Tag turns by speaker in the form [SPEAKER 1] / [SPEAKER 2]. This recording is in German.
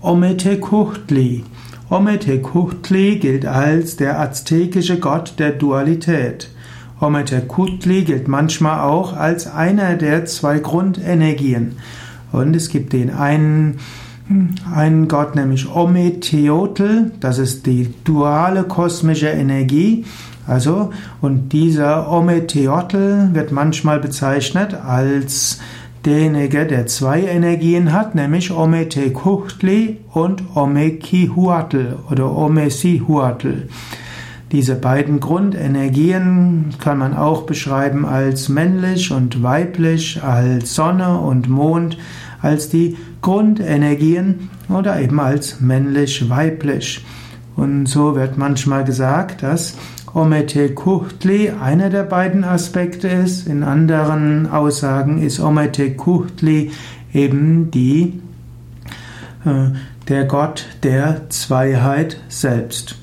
[SPEAKER 1] Ometecuhtli. Ometecuhtli gilt als der aztekische Gott der Dualität. Ometecuhtli gilt manchmal auch als einer der zwei Grundenergien. Und es gibt den einen, einen Gott, nämlich Ometeotl, das ist die duale kosmische Energie. Also, und dieser Ometeotl wird manchmal bezeichnet als derjenige, der zwei Energien hat, nämlich Ometecuhtli und Omekihuatl oder Omesihuatl. Diese beiden Grundenergien kann man auch beschreiben als männlich und weiblich, als Sonne und Mond, als die Grundenergien oder eben als männlich-weiblich. Und so wird manchmal gesagt, dass Omete Kuchtli einer der beiden Aspekte ist. In anderen Aussagen ist Omete Kuchtli eben die, äh, der Gott der Zweiheit selbst.